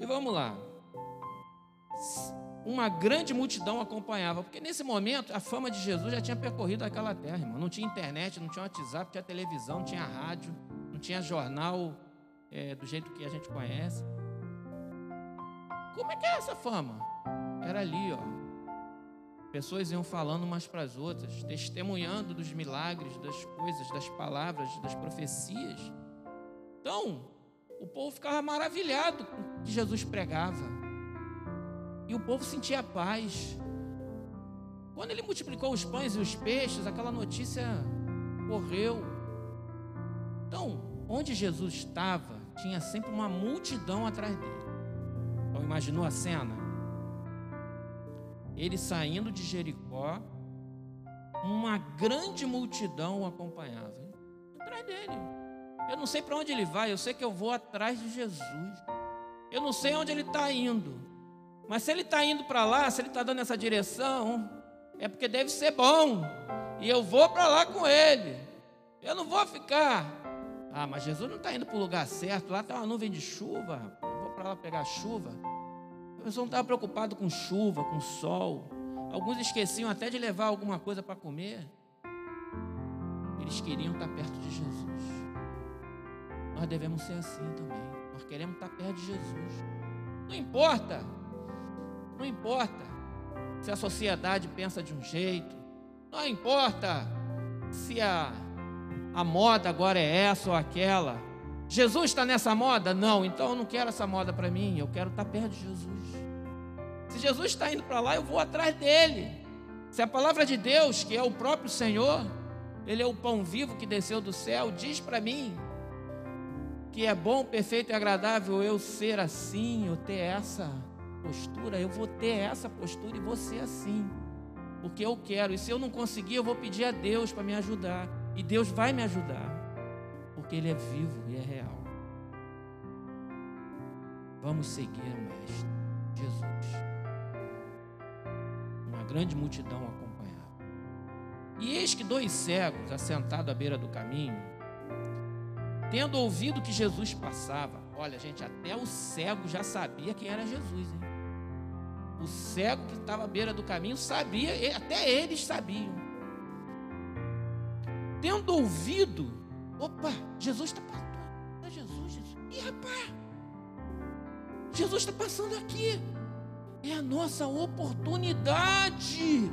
E vamos lá. Uma grande multidão acompanhava, porque nesse momento a fama de Jesus já tinha percorrido aquela terra, irmão. Não tinha internet, não tinha WhatsApp, não tinha televisão, não tinha rádio, não tinha jornal é, do jeito que a gente conhece. Como é que é essa fama? Era ali, ó. Pessoas iam falando umas para as outras, testemunhando dos milagres, das coisas, das palavras, das profecias. Então, o povo ficava maravilhado com que Jesus pregava. E o povo sentia paz. Quando ele multiplicou os pães e os peixes, aquela notícia correu. Então, onde Jesus estava, tinha sempre uma multidão atrás dele. Então, imaginou a cena? Ele saindo de Jericó, uma grande multidão o acompanhava. Atrás dele. Eu não sei para onde ele vai, eu sei que eu vou atrás de Jesus. Eu não sei onde ele está indo. Mas se ele está indo para lá, se ele está dando essa direção, é porque deve ser bom. E eu vou para lá com ele. Eu não vou ficar. Ah, mas Jesus não está indo para o lugar certo. Lá está uma nuvem de chuva. Eu vou para lá pegar chuva. A pessoa não estava preocupada com chuva, com sol. Alguns esqueciam até de levar alguma coisa para comer. Eles queriam estar perto de Jesus. Nós devemos ser assim também. Nós queremos estar perto de Jesus. Não importa. Não importa se a sociedade pensa de um jeito. Não importa se a, a moda agora é essa ou aquela. Jesus está nessa moda? Não, então eu não quero essa moda para mim, eu quero estar perto de Jesus. Se Jesus está indo para lá, eu vou atrás dele. Se a palavra de Deus, que é o próprio Senhor, Ele é o pão vivo que desceu do céu, diz para mim que é bom, perfeito e agradável eu ser assim, eu ter essa postura, eu vou ter essa postura e vou ser assim, porque eu quero. E se eu não conseguir, eu vou pedir a Deus para me ajudar, e Deus vai me ajudar porque Ele é vivo e é real. Vamos seguir o Mestre, Jesus. Uma grande multidão acompanhava. E eis que dois cegos, assentados à beira do caminho, tendo ouvido que Jesus passava, olha, gente, até o cego já sabia quem era Jesus, hein? O cego que estava à beira do caminho sabia, até eles sabiam. Tendo ouvido Opa, Jesus está passando. É Jesus, Jesus. Ih, rapaz, Jesus está passando aqui. É a nossa oportunidade.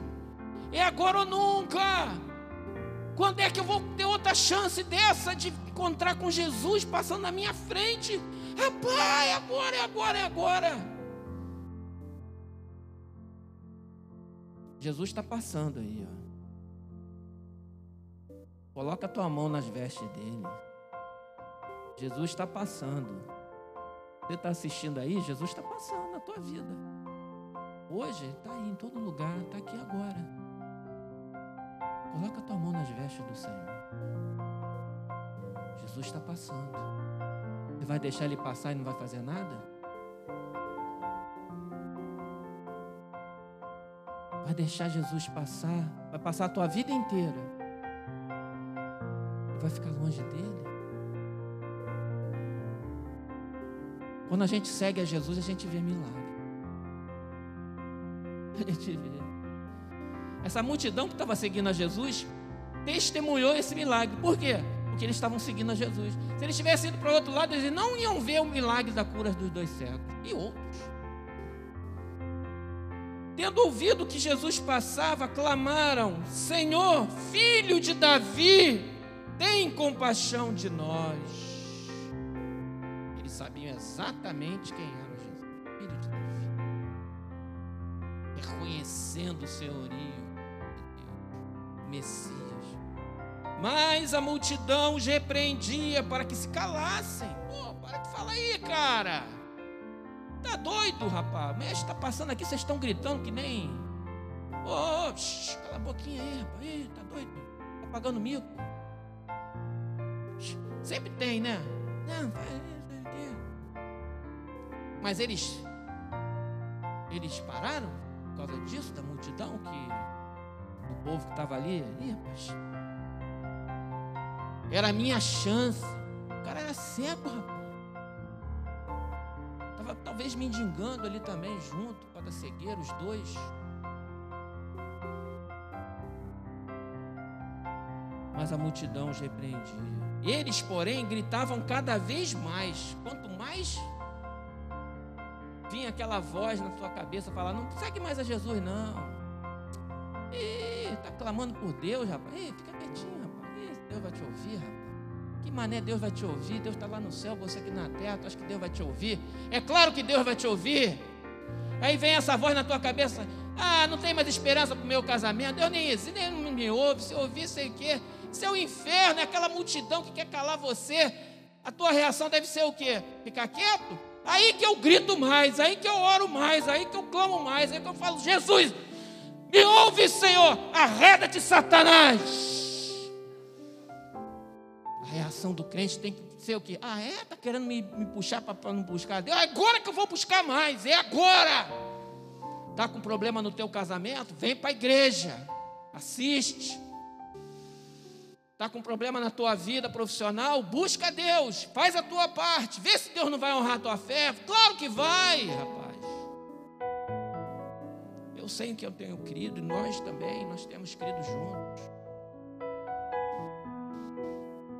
É agora ou nunca. Quando é que eu vou ter outra chance dessa de encontrar com Jesus passando na minha frente? Rapaz, é agora, é agora, é agora. Jesus está passando aí, ó. Coloca a tua mão nas vestes dele. Jesus está passando. Você está assistindo aí? Jesus está passando na tua vida. Hoje está aí em todo lugar, está aqui agora. Coloca tua mão nas vestes do Senhor. Jesus está passando. Você vai deixar ele passar e não vai fazer nada? Vai deixar Jesus passar, vai passar a tua vida inteira vai ficar longe dele. Quando a gente segue a Jesus, a gente vê milagre. A gente vê. Essa multidão que estava seguindo a Jesus testemunhou esse milagre. Por quê? Porque eles estavam seguindo a Jesus. Se eles tivessem ido para o outro lado, eles não iam ver o milagre da cura dos dois cegos. E outros. Tendo ouvido que Jesus passava, clamaram: Senhor, filho de Davi, tem compaixão de nós. Eles sabiam exatamente quem era Jesus, filho de Davi, reconhecendo o senhorio Messias. Mas a multidão os repreendia para que se calassem. Pô, para de falar aí, cara. Tá doido, rapaz? O mestre está passando aqui, vocês estão gritando que nem. Ô, oh, cala a boquinha aí, rapaz. Ih, tá doido? Tá pagando mico? Sempre tem, né? Não, mas eles eles pararam por causa disso, da multidão que o povo que estava ali, rapaz. Era a minha chance. O cara era cego, rapaz. estava talvez mendigando ali também, junto com a cegueira, os dois. Mas a multidão os repreendia. Eles, porém, gritavam cada vez mais. Quanto mais vinha aquela voz na tua cabeça falar: Não segue mais a Jesus, não. Está clamando por Deus, rapaz. Ih, fica quietinho, rapaz. Ih, Deus vai te ouvir, rapaz. Que mané Deus vai te ouvir? Deus está lá no céu, você aqui na terra. Tu acha que Deus vai te ouvir? É claro que Deus vai te ouvir. Aí vem essa voz na tua cabeça: Ah, não tem mais esperança para o meu casamento. Deus nem existe, nem me ouve. Se ouvir, sei o quê. Isso é o inferno, é aquela multidão que quer calar você. A tua reação deve ser o quê? Ficar quieto? Aí que eu grito mais, aí que eu oro mais, aí que eu clamo mais, aí que eu falo, Jesus, me ouve, Senhor, arreda-te, Satanás. A reação do crente tem que ser o quê? Ah, é? Está querendo me, me puxar para não buscar Deus? Agora que eu vou buscar mais, é agora. Está com problema no teu casamento? Vem para a igreja, assiste. Está com problema na tua vida profissional? Busca Deus, faz a tua parte, vê se Deus não vai honrar a tua fé. Claro que vai, rapaz. Eu sei que eu tenho crido, nós também, nós temos crido juntos.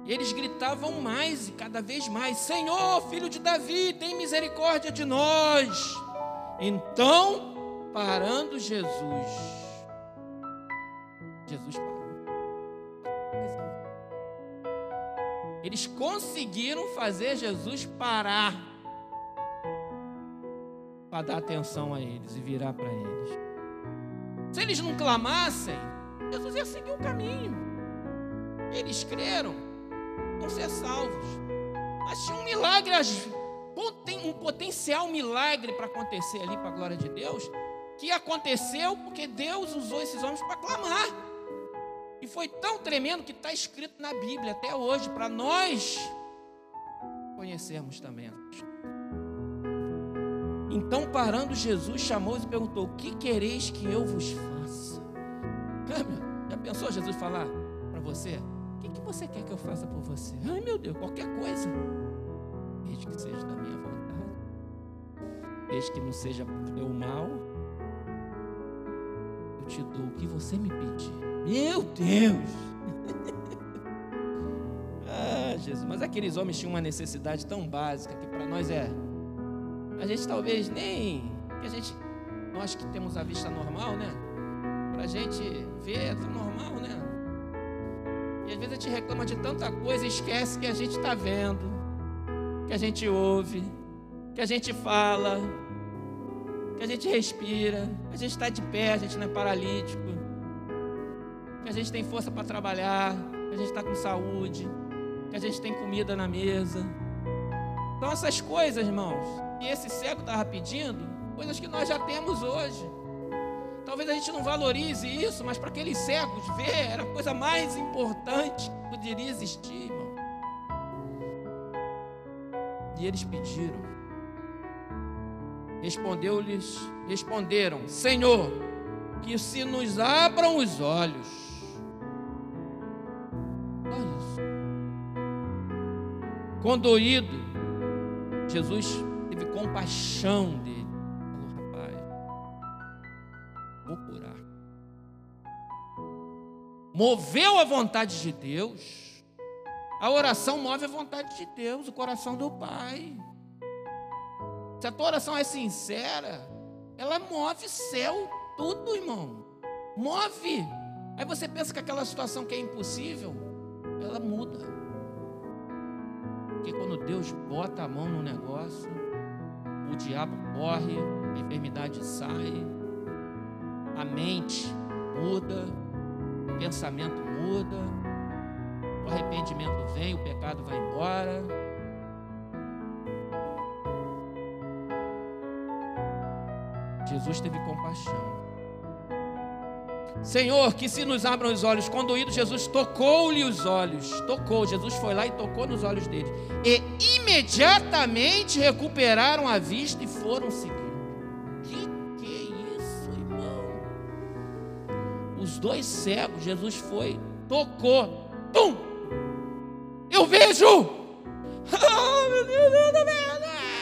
E eles gritavam mais e cada vez mais: Senhor, filho de Davi, tem misericórdia de nós. Então, parando Jesus, Jesus parou. Eles conseguiram fazer Jesus parar para dar atenção a eles e virar para eles. Se eles não clamassem, Jesus ia seguir o caminho. Eles creram, vão ser salvos. Mas tinha um milagre, um potencial milagre para acontecer ali para a glória de Deus, que aconteceu porque Deus usou esses homens para clamar. E foi tão tremendo que está escrito na Bíblia até hoje, para nós conhecermos também. Então, parando, Jesus chamou-os e perguntou: O que quereis que eu vos faça? Já pensou Jesus falar para você? O que, que você quer que eu faça por você? Ai meu Deus, qualquer coisa. Desde que seja da minha vontade. Desde que não seja o teu mal. Eu te dou o que você me pedir. Meu Deus! ah, Jesus, mas aqueles homens tinham uma necessidade tão básica que para nós é. A gente talvez nem. A gente. Nós que temos a vista normal, né? Para a gente ver, é tão normal, né? E às vezes a gente reclama de tanta coisa e esquece que a gente está vendo, que a gente ouve, que a gente fala, que a gente respira, que a gente está de pé, a gente não é paralítico que a gente tem força para trabalhar, que a gente está com saúde, que a gente tem comida na mesa. Então, essas coisas, irmãos, que esse cego estava pedindo, coisas que nós já temos hoje. Talvez a gente não valorize isso, mas para aqueles cegos ver era a coisa mais importante que poderia existir, irmão. E eles pediram. Respondeu-lhes, responderam: Senhor, que se nos abram os olhos. Condoído, Jesus teve compaixão dele. Falou, rapaz, vou curar. Moveu a vontade de Deus. A oração move a vontade de Deus, o coração do Pai. Se a tua oração é sincera, ela move céu, tudo, irmão. Move. Aí você pensa que aquela situação que é impossível, ela muda. Porque quando Deus bota a mão no negócio, o diabo corre, a enfermidade sai, a mente muda, o pensamento muda, o arrependimento vem, o pecado vai embora. Jesus teve compaixão. Senhor, que se nos abram os olhos. Ido, Jesus tocou-lhe os olhos. Tocou, Jesus foi lá e tocou nos olhos dele. E imediatamente recuperaram a vista e foram seguindo. Que que é isso, irmão? Os dois cegos, Jesus foi, tocou, pum! Eu vejo! Oh, meu Deus,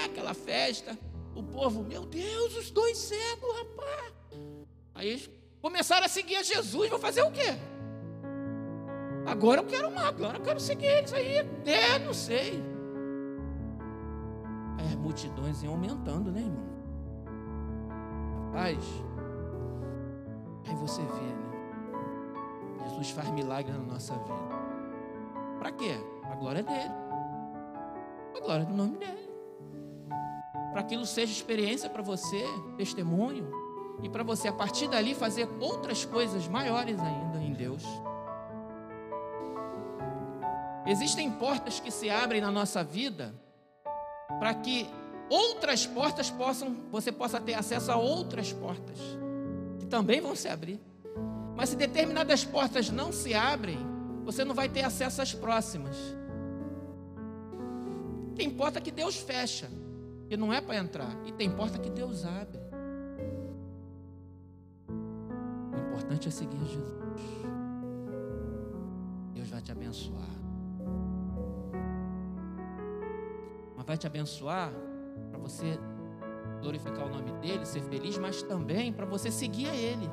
Aquela festa. O povo, meu Deus, os dois cegos, rapaz. Aí eles começaram a seguir a Jesus. Vou fazer o quê? Agora eu quero uma, agora eu quero seguir eles aí. É, não sei. As multidões iam aumentando, né, irmão? Rapaz, aí você vê, né? Jesus faz milagre na nossa vida. Para quê? A glória dele. A glória do nome dele. Para que aquilo seja experiência para você, testemunho, e para você a partir dali fazer outras coisas maiores ainda em Deus. Existem portas que se abrem na nossa vida para que outras portas possam, você possa ter acesso a outras portas que também vão se abrir. Mas se determinadas portas não se abrem, você não vai ter acesso às próximas. Tem porta que Deus fecha, que não é para entrar, e tem porta que Deus abre. Importante é seguir Jesus. Deus vai te abençoar. vai te abençoar para você glorificar o nome dele, ser feliz, mas também para você seguir a ele.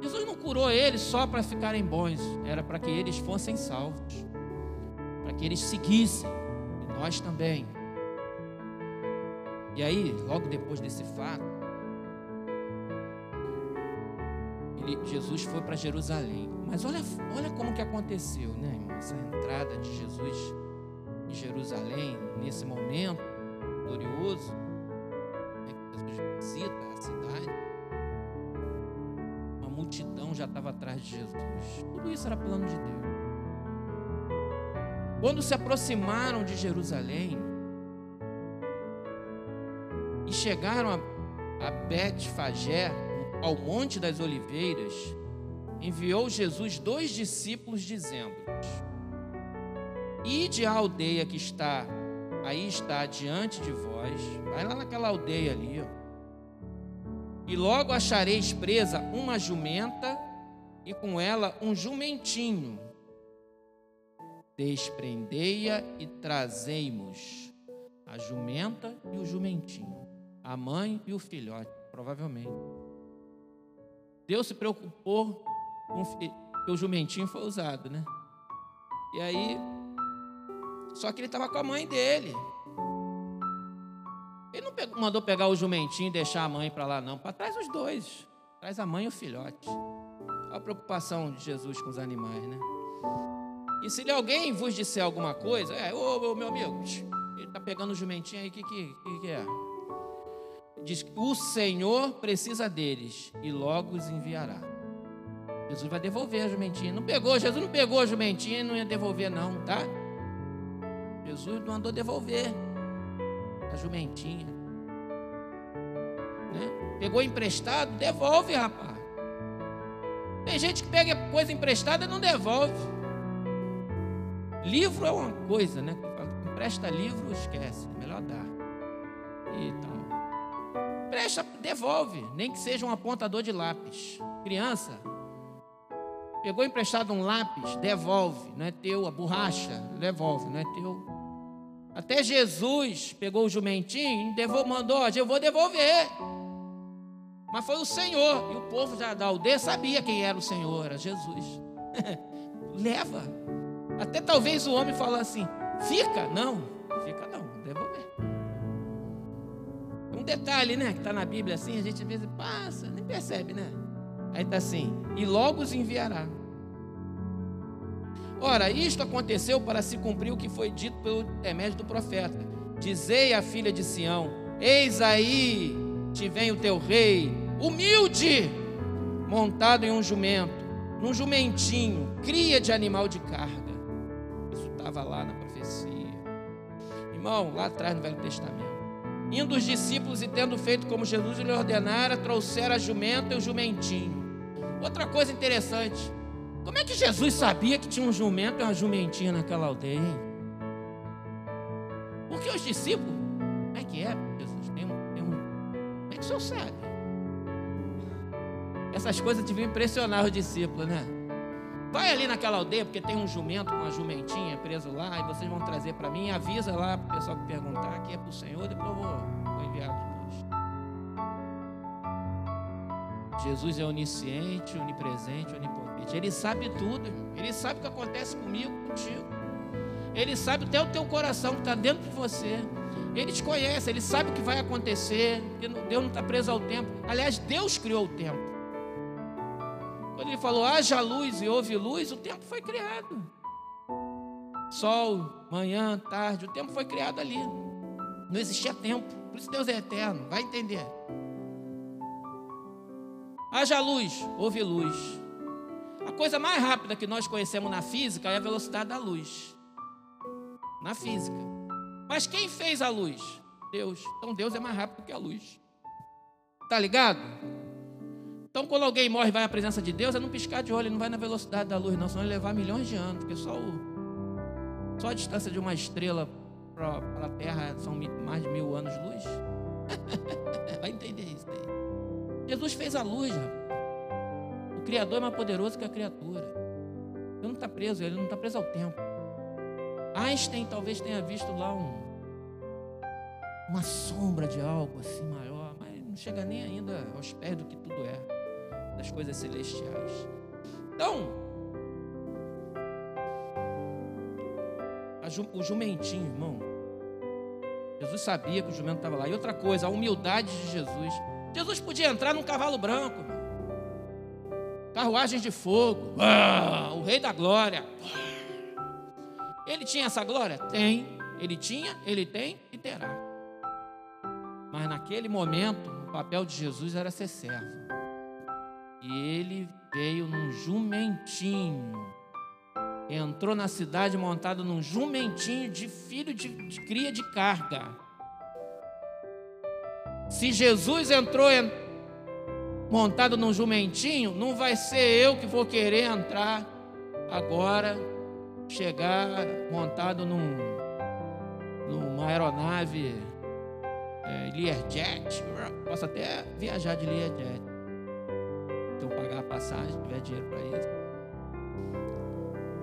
Jesus não curou eles só para ficarem bons, era para que eles fossem salvos, para que eles seguissem, e nós também. E aí, logo depois desse fato, Jesus foi para Jerusalém. Mas olha, olha como que aconteceu, né, irmão? Essa entrada de Jesus em Jerusalém, nesse momento glorioso, né, que Jesus visita a cidade, uma multidão já estava atrás de Jesus. Tudo isso era plano de Deus. Quando se aproximaram de Jerusalém e chegaram a, a Bet-Fagé, ao Monte das Oliveiras, enviou Jesus dois discípulos, dizendo: Ide à aldeia que está, aí está diante de vós. Vai lá naquela aldeia ali, ó. E logo achareis presa uma jumenta e com ela um jumentinho. Desprendei-a e trazei-mos a jumenta e o jumentinho, a mãe e o filhote, provavelmente. Deus se preocupou com que o jumentinho foi usado, né? E aí só que ele estava com a mãe dele. Ele não pegou, mandou pegar o jumentinho e deixar a mãe para lá, não. Para trás os dois. Traz a mãe e o filhote. Olha a preocupação de Jesus com os animais, né? E se alguém vos disser alguma coisa, é, ô, meu amigo, ele está pegando o jumentinho aí, o que, que, que, é? Diz que o Senhor precisa deles e logo os enviará. Jesus vai devolver a jumentinha. Não pegou, Jesus não pegou a jumentinha não ia devolver, não, tá? Jesus mandou devolver a jumentinha. Né? Pegou emprestado, devolve, rapaz. Tem gente que pega coisa emprestada e não devolve. Livro é uma coisa, né? Empresta livro, esquece. É melhor dar. E tal. Presta, devolve. Nem que seja um apontador de lápis. Criança, pegou emprestado um lápis, devolve. Não é teu. A borracha, devolve. Não é teu. Até Jesus pegou o jumentinho e mandou, eu vou devolver. Mas foi o Senhor. E o povo já da aldeia sabia quem era o Senhor, era Jesus. Leva. Até talvez o homem falou assim: fica. Não, Um detalhe, né, que está na Bíblia assim, a gente às vezes passa, nem percebe, né? Aí está assim: e logo os enviará. Ora, isto aconteceu para se cumprir o que foi dito pelo intermédio do profeta. Dizei à filha de Sião: Eis aí te vem o teu rei, humilde, montado em um jumento, num jumentinho, cria de animal de carga. Isso estava lá na profecia. Irmão, lá atrás no Velho Testamento. Indo os discípulos e tendo feito como Jesus lhe ordenara, trouxeram a jumenta e o jumentinho. Outra coisa interessante, como é que Jesus sabia que tinha um jumento e uma jumentinha naquela aldeia? Hein? Porque os discípulos, como é que é, Jesus? Tem um, tem um, como é que o senhor sabe? Essas coisas deviam impressionar os discípulos, né? Vai ali naquela aldeia, porque tem um jumento com uma jumentinha preso lá, e vocês vão trazer para mim. Avisa lá para o pessoal que perguntar que é para o Senhor, depois eu vou, vou enviar vocês. Jesus é onisciente, onipresente, onipotente. Ele sabe tudo. Ele sabe o que acontece comigo, contigo. Ele sabe até o teu coração que está dentro de você. Ele te conhece, ele sabe o que vai acontecer. Deus não está preso ao tempo. Aliás, Deus criou o tempo. Quando ele falou, haja luz e houve luz, o tempo foi criado. Sol, manhã, tarde, o tempo foi criado ali. Não existia tempo. Por isso Deus é eterno. Vai entender. Haja luz, houve luz. A coisa mais rápida que nós conhecemos na física é a velocidade da luz. Na física. Mas quem fez a luz? Deus. Então Deus é mais rápido que a luz. Tá ligado? Então quando alguém morre e vai à presença de Deus, é não piscar de olho, não vai na velocidade da luz, não, senão ele levar milhões de anos, porque só, o, só a distância de uma estrela para a Terra são mais de mil anos luz. vai entender isso aí. Jesus fez a luz, rapaz. O Criador é mais poderoso que a criatura. Ele não está preso, ele não está preso ao tempo. Einstein talvez tenha visto lá um, uma sombra de algo assim maior, mas não chega nem ainda aos pés do que tudo é, das coisas celestiais. Então, o jumentinho, irmão, Jesus sabia que o jumento estava lá. E outra coisa, a humildade de Jesus. Jesus podia entrar num cavalo branco, carruagens de fogo, ah, o rei da glória. Ele tinha essa glória? Tem. Ele tinha, ele tem e terá. Mas naquele momento, o papel de Jesus era ser servo. E ele veio num jumentinho. Entrou na cidade montado num jumentinho de filho de, de cria de carga. Se Jesus entrou montado num jumentinho, não vai ser eu que vou querer entrar agora, chegar montado num, numa aeronave é, Learjet. Posso até viajar de Learjet. Eu pagar a passagem, tiver dinheiro para isso.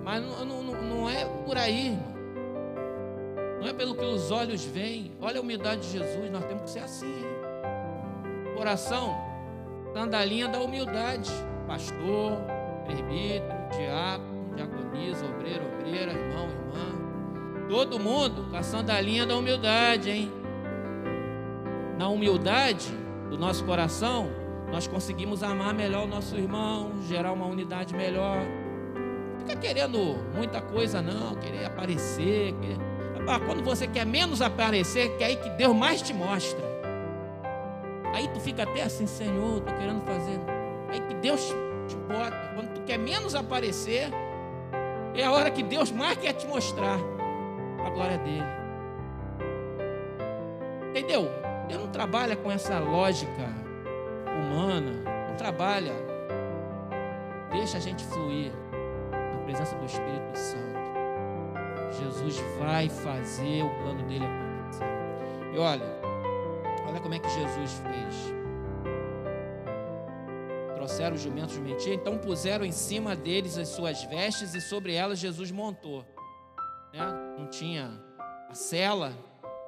Mas não, não, não é por aí, irmão. Não é pelo que os olhos veem. Olha a humildade de Jesus, nós temos que ser assim coração, sandalinha da humildade. Pastor, presbítero, diácono, diaconisa, obreiro, obreira, irmão, irmã. Todo mundo com a sandalinha da humildade, hein? Na humildade do nosso coração, nós conseguimos amar melhor o nosso irmão, gerar uma unidade melhor. Fica querendo muita coisa, não, querer aparecer. Querer... Quando você quer menos aparecer, que é aí que Deus mais te mostra. Aí tu fica até assim, Senhor, estou querendo fazer. Aí que Deus te bota. Quando tu quer menos aparecer, é a hora que Deus mais quer te mostrar a glória dele. Entendeu? Deus não trabalha com essa lógica humana. Não trabalha. Deixa a gente fluir na presença do Espírito Santo. Jesus vai fazer o plano dele acontecer. E olha, Olha como é que Jesus fez. Trouxeram os jumentos jumentia, então puseram em cima deles as suas vestes e sobre elas Jesus montou. Né? Não tinha a cela,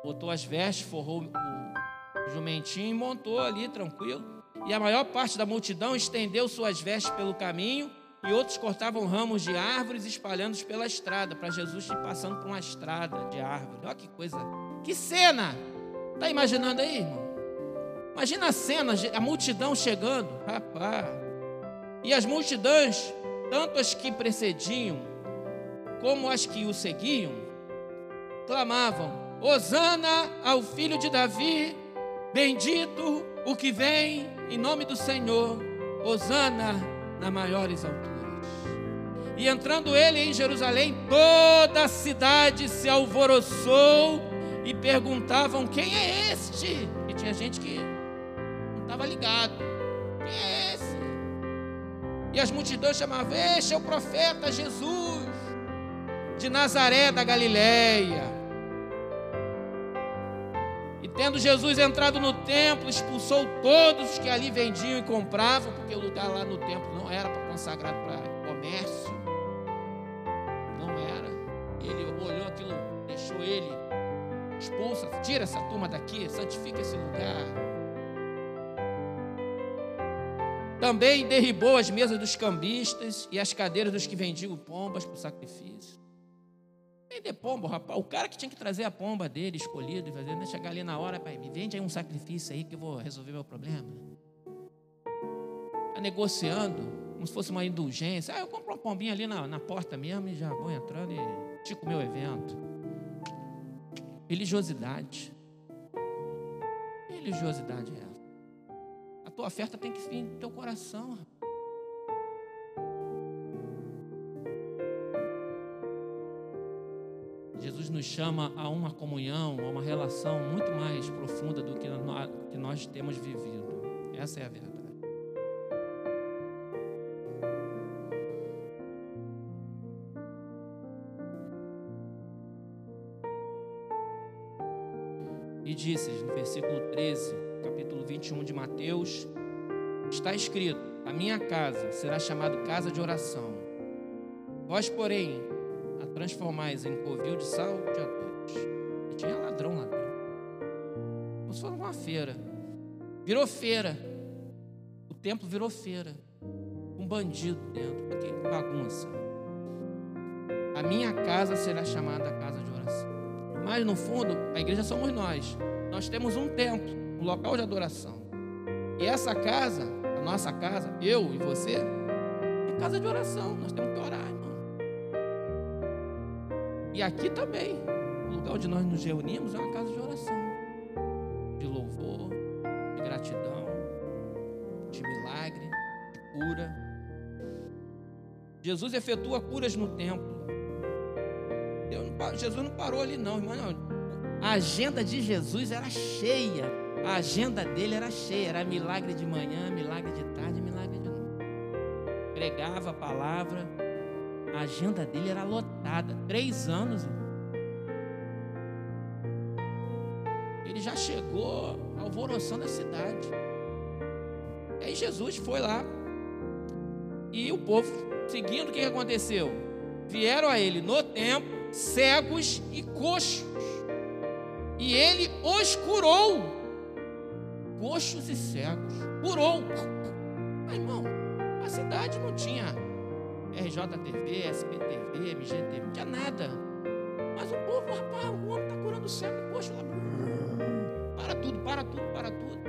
botou as vestes, forrou o jumentinho e montou ali tranquilo. E a maior parte da multidão estendeu suas vestes pelo caminho e outros cortavam ramos de árvores espalhando-os pela estrada, para Jesus ir passando por uma estrada de árvore. Olha que coisa, que cena! Está imaginando aí, irmão? Imagina a cena, a multidão chegando, rapaz. E as multidões, tanto as que precediam, como as que o seguiam, clamavam: Hosana ao filho de Davi, bendito o que vem em nome do Senhor, Hosana nas maiores alturas. E entrando ele em Jerusalém, toda a cidade se alvoroçou e perguntavam: Quem é este? E tinha gente que não estava ligado. Quem é esse? E as multidões chamavam: Este é o profeta Jesus, de Nazaré da Galileia. Tendo Jesus entrado no templo, expulsou todos os que ali vendiam e compravam, porque o lugar lá no templo não era consagrado para comércio. Não era. Ele olhou aquilo, deixou ele expulsa, tira essa turma daqui, santifica esse lugar. Também derribou as mesas dos cambistas e as cadeiras dos que vendiam pombas para o sacrifício. Vender pomba, rapaz. O cara que tinha que trazer a pomba dele, escolhido, e fazer, né? chegar ali na hora, pai, me vende aí um sacrifício aí que eu vou resolver meu problema. Está negociando, como se fosse uma indulgência. Ah, eu compro uma pombinha ali na, na porta mesmo e já vou entrando e tico meu evento. Religiosidade. Religiosidade é essa? A tua oferta tem que vir do teu coração, rapaz. Nos chama a uma comunhão, a uma relação muito mais profunda do que nós, temos vivido. Essa é a verdade. E disse no versículo 13, capítulo 21 de Mateus: Está escrito: A minha casa será chamada casa de oração. Vós, porém, a transformais em covil de salteadores. E tinha ladrão dentro. Como se uma feira. Virou feira. O templo virou feira. Um bandido dentro. Que bagunça. A minha casa será chamada casa de oração. Mas no fundo, a igreja somos nós. Nós temos um templo, um local de adoração. E essa casa, a nossa casa, eu e você, é casa de oração. Nós temos que orar. E aqui também, o lugar onde nós nos reunimos é uma casa de oração, de louvor, de gratidão, de milagre, de cura. Jesus efetua curas no templo. Jesus não parou ali, não, irmão. A agenda de Jesus era cheia. A agenda dele era cheia. Era milagre de manhã, milagre de tarde, milagre de noite. Pregava a palavra a agenda dele era lotada. Três anos. Ele já chegou alvoroçando a cidade. E aí Jesus foi lá. E o povo, seguindo, o que aconteceu? Vieram a ele no tempo, cegos e coxos. E ele os curou. Coxos e cegos. Curou. Mas, irmão, a cidade não tinha RJTV, SPTV, MGTV, não tinha nada. Mas o povo, rapaz, o homem está curando o cego, poxa, lá. Para tudo, para tudo, para tudo.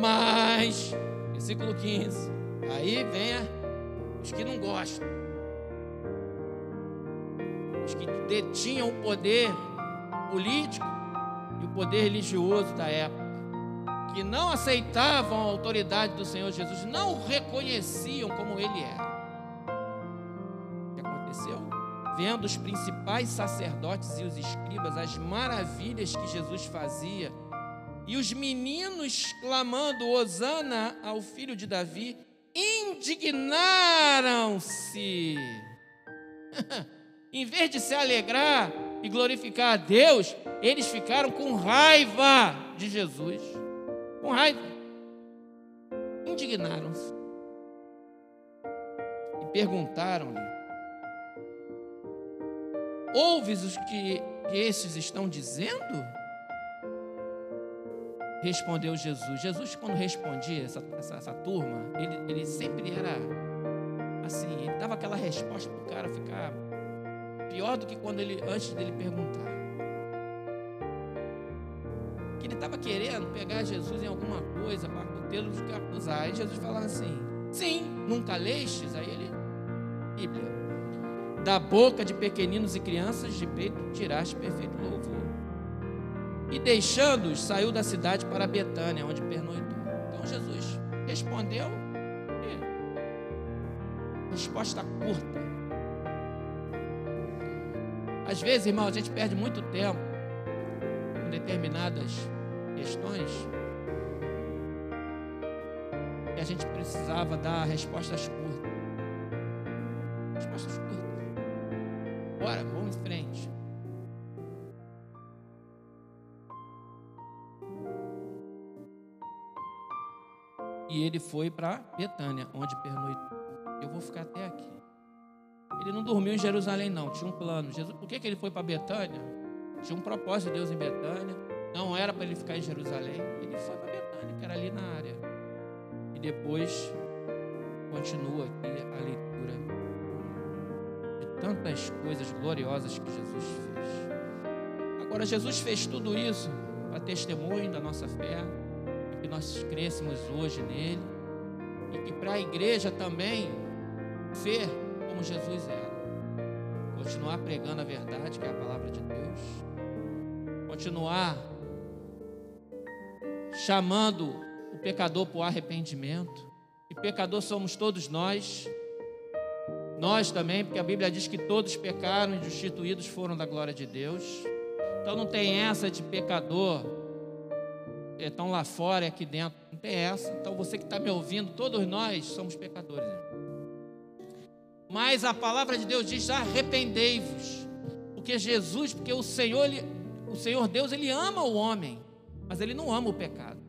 Mas, versículo 15, aí vem os que não gostam, os que detinham o poder político e o poder religioso da época que não aceitavam a autoridade do Senhor Jesus, não o reconheciam como ele era. O que aconteceu? Vendo os principais sacerdotes e os escribas as maravilhas que Jesus fazia, e os meninos clamando Hosana ao filho de Davi, indignaram-se. em vez de se alegrar e glorificar a Deus, eles ficaram com raiva de Jesus com raiva. Indignaram-se. E perguntaram-lhe: Ouves os que, que estes estão dizendo? Respondeu Jesus. Jesus, quando respondia essa, essa, essa turma, ele, ele sempre era assim, ele dava aquela resposta para o cara ficar pior do que quando ele antes dele perguntar que ele estava querendo pegar Jesus em alguma coisa para tê-lo de acusar. Aí Jesus falava assim: Sim, nunca lestes? Aí ele, Bíblia, da boca de pequeninos e crianças de peito tiraste perfeito louvor. E deixando-os, saiu da cidade para Betânia, onde pernoitou. Então Jesus respondeu, e, resposta curta. Às vezes, irmão, a gente perde muito tempo com determinadas questões e a gente precisava dar respostas curtas. Respostas curtas. Bora, vamos em frente. E ele foi para Betânia, onde pernoitou. Eu vou ficar até aqui. Ele não dormiu em Jerusalém, não. Tinha um plano. Jesus, por que, que ele foi para Betânia? Tinha um propósito de Deus em Betânia Não era para ele ficar em Jerusalém. Ele foi para Betânia, que era ali na área. E depois continua aqui a leitura de tantas coisas gloriosas que Jesus fez. Agora, Jesus fez tudo isso para testemunho da nossa fé, para que nós crescemos hoje nele e que para a igreja também ser como Jesus era. Continuar pregando a verdade, que é a palavra de Deus. Continuar chamando o pecador para o arrependimento. E pecador somos todos nós. Nós também, porque a Bíblia diz que todos pecaram e destituídos foram da glória de Deus. Então não tem essa de pecador estão lá fora e aqui dentro. Não tem essa. Então você que está me ouvindo, todos nós somos pecadores. Mas a palavra de Deus diz: arrependei-vos. Porque Jesus, porque o Senhor, o Senhor Deus, ele ama o homem, mas ele não ama o pecado.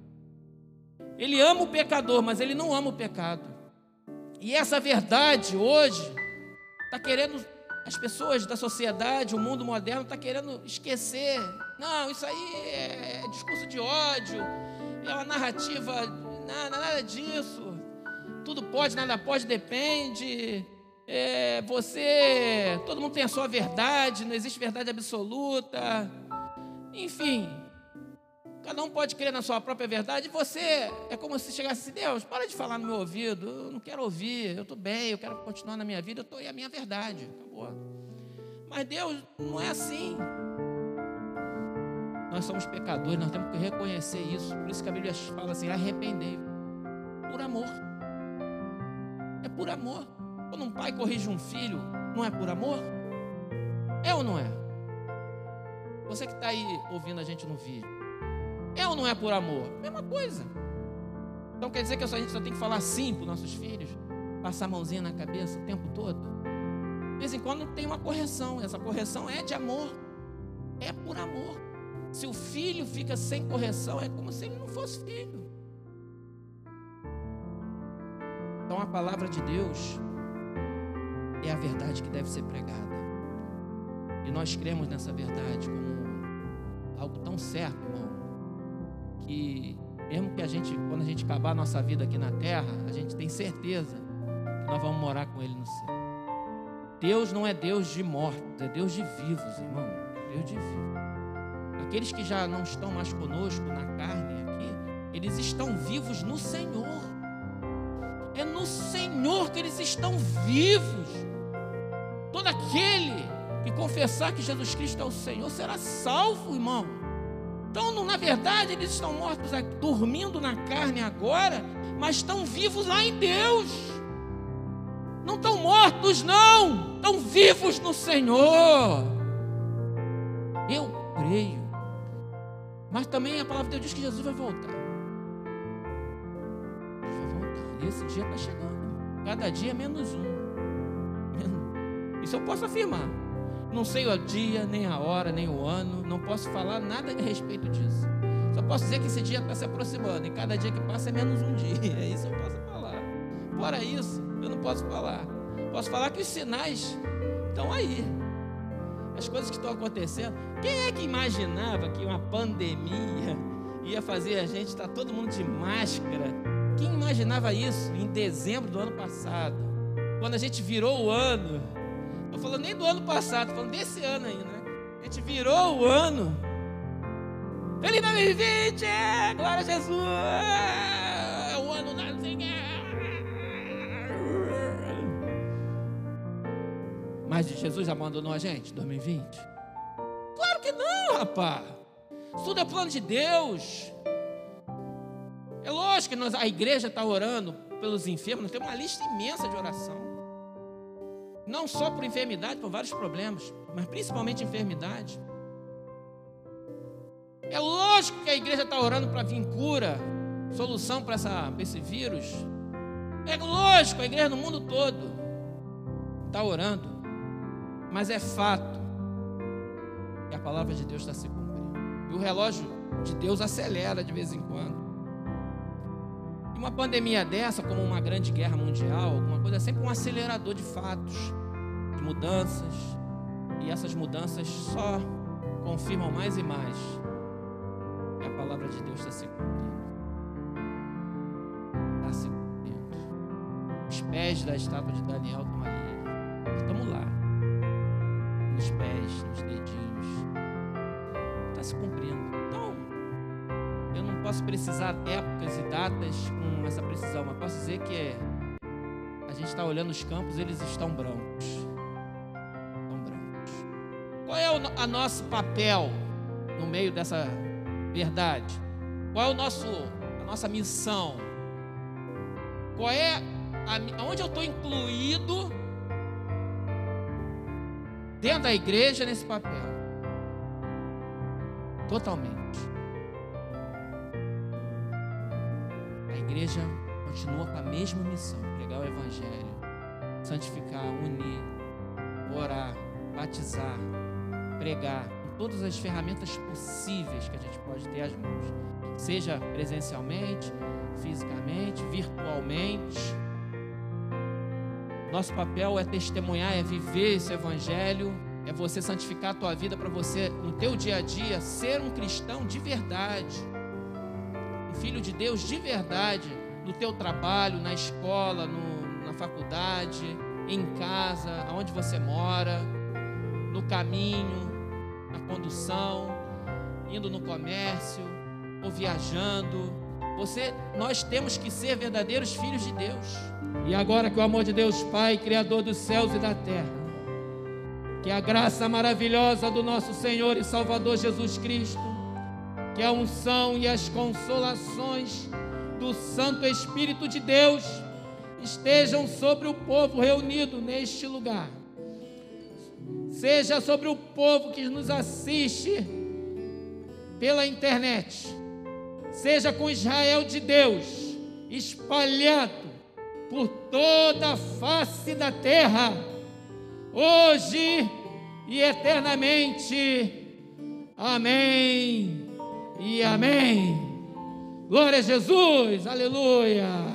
Ele ama o pecador, mas ele não ama o pecado. E essa verdade hoje está querendo as pessoas da sociedade, o mundo moderno está querendo esquecer. Não, isso aí é discurso de ódio, é uma narrativa, nada, nada disso. Tudo pode, nada pode, depende. É, você, todo mundo tem a sua verdade, não existe verdade absoluta. Enfim, cada um pode crer na sua própria verdade. Você é como se chegasse assim: Deus, para de falar no meu ouvido, eu não quero ouvir, eu estou bem, eu quero continuar na minha vida, eu estou e a minha verdade. Acabou. Mas Deus não é assim. Nós somos pecadores, nós temos que reconhecer isso. Por isso que a Bíblia fala assim: arrependei. Por amor. É por amor. Quando um pai corrige um filho, não é por amor? É ou não é? Você que está aí ouvindo a gente no vídeo, é ou não é por amor? Mesma coisa. Então quer dizer que a gente só tem que falar sim para os nossos filhos? Passar a mãozinha na cabeça o tempo todo? De vez em quando tem uma correção. Essa correção é de amor. É por amor. Se o filho fica sem correção, é como se ele não fosse filho. Então a palavra de Deus é a verdade que deve ser pregada. E nós cremos nessa verdade como algo tão certo, irmão, que mesmo que a gente, quando a gente acabar a nossa vida aqui na terra, a gente tem certeza que nós vamos morar com Ele no céu. Deus não é Deus de mortos, é Deus de vivos, irmão. Deus de vivos. Aqueles que já não estão mais conosco na carne aqui, eles estão vivos no Senhor. É no Senhor que eles estão vivos. Todo aquele que confessar que Jesus Cristo é o Senhor será salvo, irmão. Então, na verdade, eles estão mortos, dormindo na carne agora, mas estão vivos lá em Deus. Não estão mortos, não. Estão vivos no Senhor. Eu creio. Mas também a palavra de Deus diz que Jesus vai voltar. Ele vai voltar. Esse dia está chegando. Cada dia é menos um. Isso eu posso afirmar. Não sei o dia, nem a hora, nem o ano. Não posso falar nada a respeito disso. Só posso dizer que esse dia está se aproximando. E cada dia que passa é menos um dia. É isso eu posso falar. Fora isso, eu não posso falar. Posso falar que os sinais estão aí. As coisas que estão acontecendo. Quem é que imaginava que uma pandemia ia fazer a gente estar todo mundo de máscara? Quem imaginava isso em dezembro do ano passado? Quando a gente virou o ano. Estou falando nem do ano passado, falando desse ano ainda. Né? A gente virou o ano. Feliz 2020! Glória a Jesus! É o ano da Mas Jesus abandonou a gente 2020? Claro que não, rapaz. Isso tudo é plano de Deus. É lógico que nós, a igreja está orando pelos enfermos, temos uma lista imensa de oração. Não só por enfermidade, por vários problemas, mas principalmente enfermidade. É lógico que a igreja está orando para vir cura, solução para esse vírus. É lógico, a igreja no mundo todo está orando. Mas é fato que a palavra de Deus está se cumprindo. E o relógio de Deus acelera de vez em quando. E uma pandemia dessa, como uma grande guerra mundial, alguma coisa, é sempre um acelerador de fatos, mudanças. E essas mudanças só confirmam mais e mais palavra de Deus está se cumprindo. Está se cumprindo. Os pés da estátua de Daniel estão ali. Estamos lá. Nos pés, nos dedinhos. Está se cumprindo. Então, eu não posso precisar épocas e datas com essa precisão, mas posso dizer que é, a gente está olhando os campos, eles estão brancos. É o nosso papel no meio dessa verdade? Qual é o nosso, a nossa missão? Qual é a, onde eu estou incluído dentro da igreja nesse papel? Totalmente. A igreja continua com a mesma missão: pregar o evangelho, santificar, unir, orar, batizar, pregar, todas as ferramentas possíveis que a gente pode ter às mãos, seja presencialmente, fisicamente, virtualmente. Nosso papel é testemunhar, é viver esse evangelho, é você santificar a tua vida para você no teu dia a dia ser um cristão de verdade. Um filho de Deus de verdade, no teu trabalho, na escola, no, na faculdade, em casa, aonde você mora, no caminho, na condução, indo no comércio ou viajando. Você, nós temos que ser verdadeiros filhos de Deus. E agora que o amor de Deus Pai, criador dos céus e da terra, que a graça maravilhosa do nosso Senhor e Salvador Jesus Cristo, que a unção e as consolações do Santo Espírito de Deus estejam sobre o povo reunido neste lugar seja sobre o povo que nos assiste pela internet, seja com Israel de Deus espalhado por toda a face da terra, hoje e eternamente. Amém e amém. Glória a Jesus, aleluia.